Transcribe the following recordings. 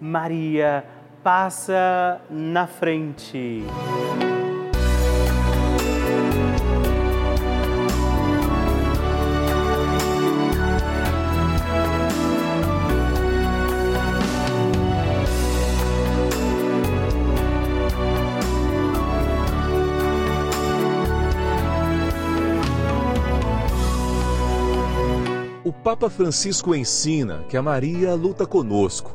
Maria passa na frente. O Papa Francisco ensina que a Maria luta conosco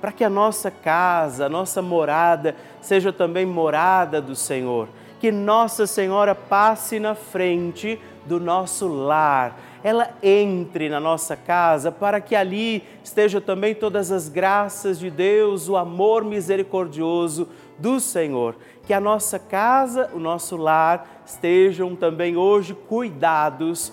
para que a nossa casa, a nossa morada, seja também morada do Senhor. Que Nossa Senhora passe na frente do nosso lar, ela entre na nossa casa para que ali estejam também todas as graças de Deus, o amor misericordioso do Senhor. Que a nossa casa, o nosso lar estejam também hoje cuidados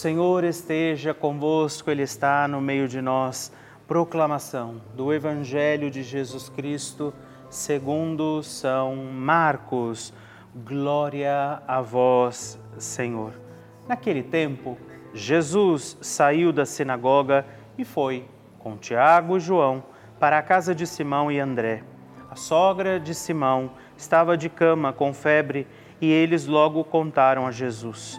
Senhor esteja convosco, Ele está no meio de nós. Proclamação do Evangelho de Jesus Cristo, segundo São Marcos. Glória a vós, Senhor. Naquele tempo, Jesus saiu da sinagoga e foi, com Tiago e João, para a casa de Simão e André. A sogra de Simão estava de cama com febre e eles logo contaram a Jesus.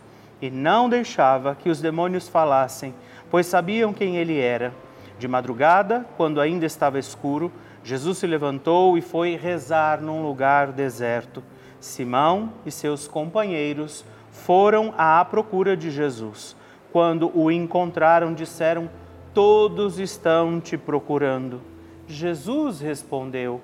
e não deixava que os demônios falassem, pois sabiam quem ele era. De madrugada, quando ainda estava escuro, Jesus se levantou e foi rezar num lugar deserto. Simão e seus companheiros foram à procura de Jesus. Quando o encontraram, disseram: Todos estão te procurando. Jesus respondeu: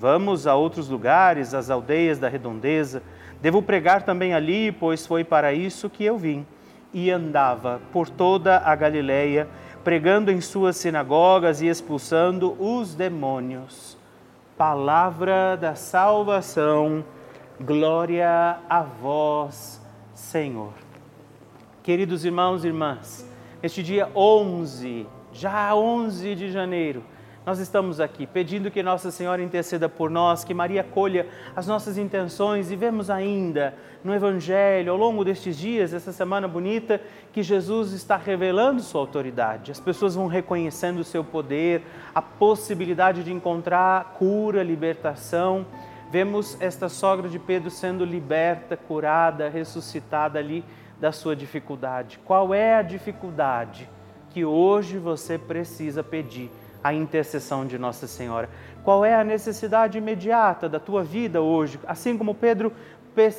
Vamos a outros lugares, às aldeias da redondeza Devo pregar também ali, pois foi para isso que eu vim. E andava por toda a Galileia, pregando em suas sinagogas e expulsando os demônios. Palavra da salvação, glória a vós, Senhor. Queridos irmãos e irmãs, neste dia 11, já 11 de janeiro, nós estamos aqui pedindo que Nossa Senhora interceda por nós, que Maria acolha as nossas intenções e vemos ainda no Evangelho, ao longo destes dias, essa semana bonita, que Jesus está revelando sua autoridade. As pessoas vão reconhecendo o seu poder, a possibilidade de encontrar cura, libertação. Vemos esta sogra de Pedro sendo liberta, curada, ressuscitada ali da sua dificuldade. Qual é a dificuldade que hoje você precisa pedir? A intercessão de Nossa Senhora. Qual é a necessidade imediata da tua vida hoje? Assim como Pedro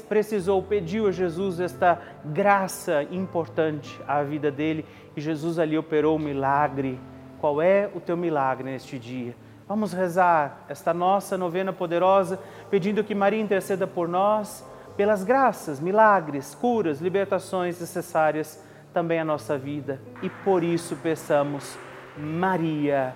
precisou, pediu a Jesus esta graça importante à vida dele e Jesus ali operou o um milagre. Qual é o teu milagre neste dia? Vamos rezar esta nossa novena poderosa, pedindo que Maria interceda por nós, pelas graças, milagres, curas, libertações necessárias também à nossa vida. E por isso peçamos, Maria,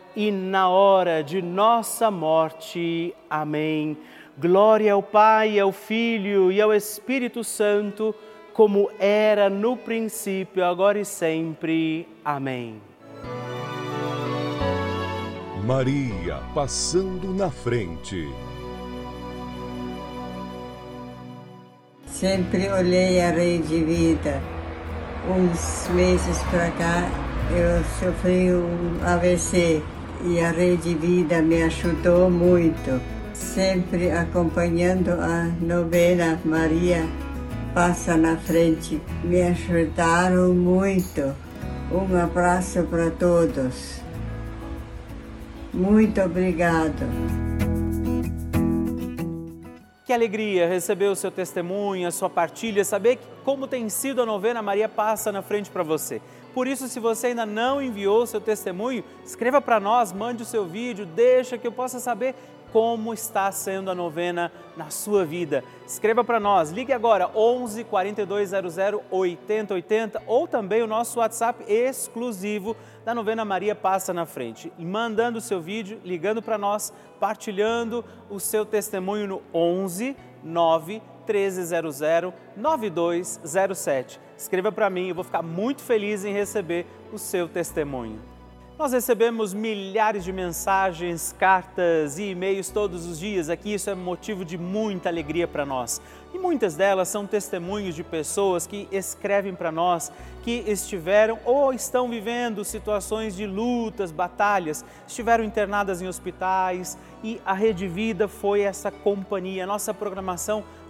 e na hora de nossa morte. Amém. Glória ao Pai, ao Filho e ao Espírito Santo, como era no princípio, agora e sempre. Amém. Maria passando na frente. Sempre olhei a rede vida. Uns meses para cá eu sofri um AVC e a Rede Vida me ajudou muito, sempre acompanhando a novena Maria Passa na Frente. Me ajudaram muito. Um abraço para todos. Muito obrigado. Que alegria receber o seu testemunho, a sua partilha, saber como tem sido a novena Maria Passa na Frente para você. Por isso, se você ainda não enviou seu testemunho, escreva para nós, mande o seu vídeo, deixa que eu possa saber como está sendo a novena na sua vida. Escreva para nós, ligue agora 11 4200 8080 ou também o nosso WhatsApp exclusivo da novena Maria Passa na Frente. E mandando o seu vídeo, ligando para nós, partilhando o seu testemunho no 11 9 1300 9207. Escreva para mim, eu vou ficar muito feliz em receber o seu testemunho. Nós recebemos milhares de mensagens, cartas e e-mails todos os dias aqui, isso é motivo de muita alegria para nós. E muitas delas são testemunhos de pessoas que escrevem para nós que estiveram ou estão vivendo situações de lutas, batalhas, estiveram internadas em hospitais e a Rede Vida foi essa companhia. Nossa programação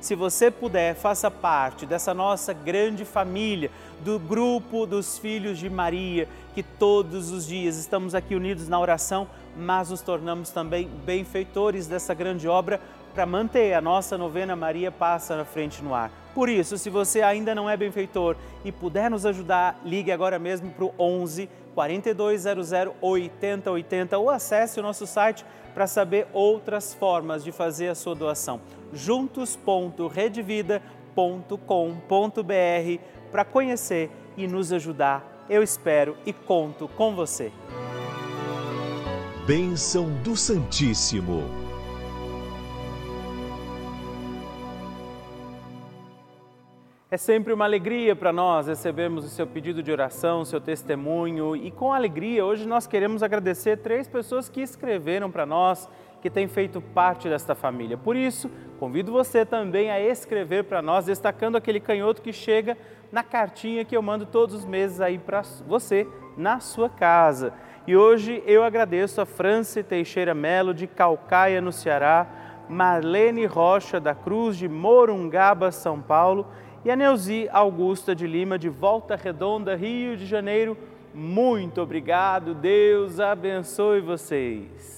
se você puder, faça parte dessa nossa grande família, do grupo dos filhos de Maria, que todos os dias estamos aqui unidos na oração, mas nos tornamos também benfeitores dessa grande obra para manter a nossa novena Maria Passa na Frente no Ar. Por isso, se você ainda não é benfeitor e puder nos ajudar, ligue agora mesmo para o 11 4200 8080 ou acesse o nosso site para saber outras formas de fazer a sua doação. juntos.redvida.com.br para conhecer e nos ajudar. Eu espero e conto com você. Bênção do Santíssimo. É sempre uma alegria para nós recebermos o seu pedido de oração, o seu testemunho e com alegria hoje nós queremos agradecer três pessoas que escreveram para nós, que têm feito parte desta família. Por isso, convido você também a escrever para nós, destacando aquele canhoto que chega na cartinha que eu mando todos os meses aí para você na sua casa. E hoje eu agradeço a Franci Teixeira Melo de Calcaia, no Ceará, Marlene Rocha da Cruz de Morungaba, São Paulo e a Neuzi Augusta de Lima, de Volta Redonda, Rio de Janeiro. Muito obrigado, Deus abençoe vocês.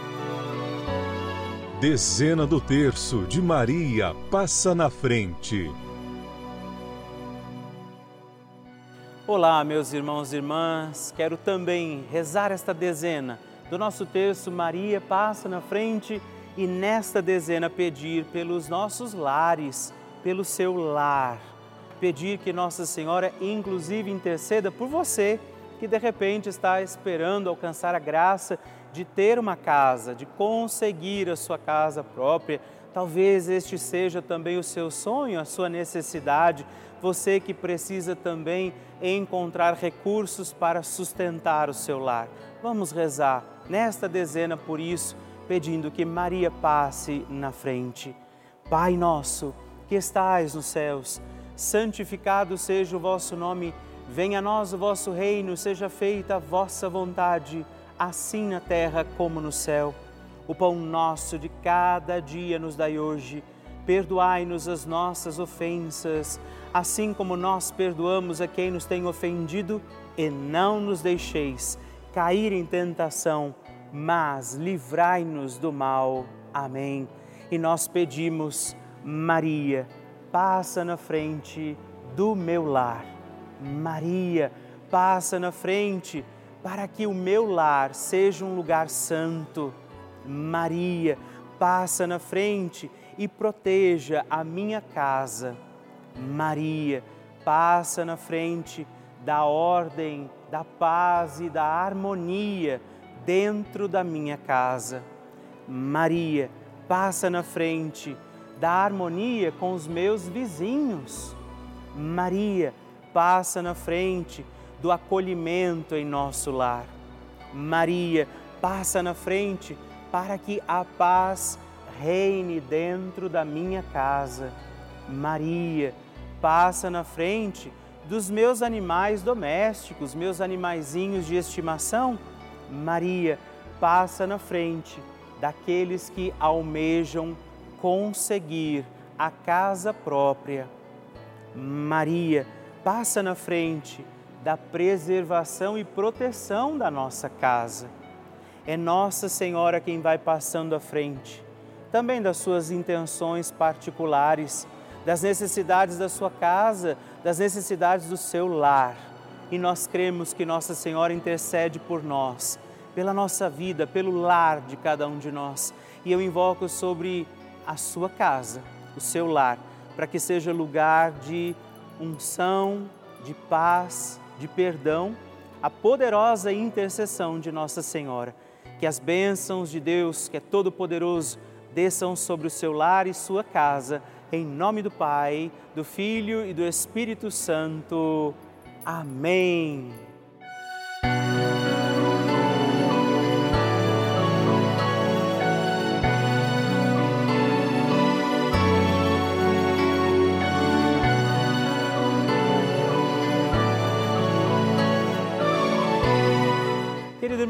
Dezena do terço de Maria passa na frente. Olá, meus irmãos e irmãs, quero também rezar esta dezena do nosso terço Maria passa na frente e nesta dezena pedir pelos nossos lares, pelo seu lar. Pedir que Nossa Senhora, inclusive, interceda por você que de repente está esperando alcançar a graça de ter uma casa, de conseguir a sua casa própria. Talvez este seja também o seu sonho, a sua necessidade. Você que precisa também encontrar recursos para sustentar o seu lar. Vamos rezar nesta dezena por isso, pedindo que Maria passe na frente. Pai nosso, que estais nos céus, santificado seja o vosso nome, venha a nós o vosso reino, seja feita a vossa vontade, assim na terra como no céu. O pão nosso de cada dia nos dai hoje. Perdoai-nos as nossas ofensas, assim como nós perdoamos a quem nos tem ofendido, e não nos deixeis cair em tentação, mas livrai-nos do mal. Amém. E nós pedimos, Maria, passa na frente do meu lar. Maria, passa na frente para que o meu lar seja um lugar santo. Maria, passa na frente e proteja a minha casa. Maria, passa na frente da ordem, da paz e da harmonia dentro da minha casa. Maria, passa na frente da harmonia com os meus vizinhos. Maria, passa na frente do acolhimento em nosso lar. Maria, passa na frente para que a paz reine dentro da minha casa. Maria, passa na frente dos meus animais domésticos, meus animaizinhos de estimação. Maria, passa na frente daqueles que almejam conseguir a casa própria. Maria, passa na frente da preservação e proteção da nossa casa. É Nossa Senhora quem vai passando à frente, também das suas intenções particulares, das necessidades da sua casa, das necessidades do seu lar. E nós cremos que Nossa Senhora intercede por nós, pela nossa vida, pelo lar de cada um de nós. E eu invoco sobre a sua casa, o seu lar, para que seja lugar de unção, de paz, de perdão, a poderosa intercessão de Nossa Senhora. Que as bênçãos de Deus, que é todo-poderoso, desçam sobre o seu lar e sua casa, em nome do Pai, do Filho e do Espírito Santo. Amém.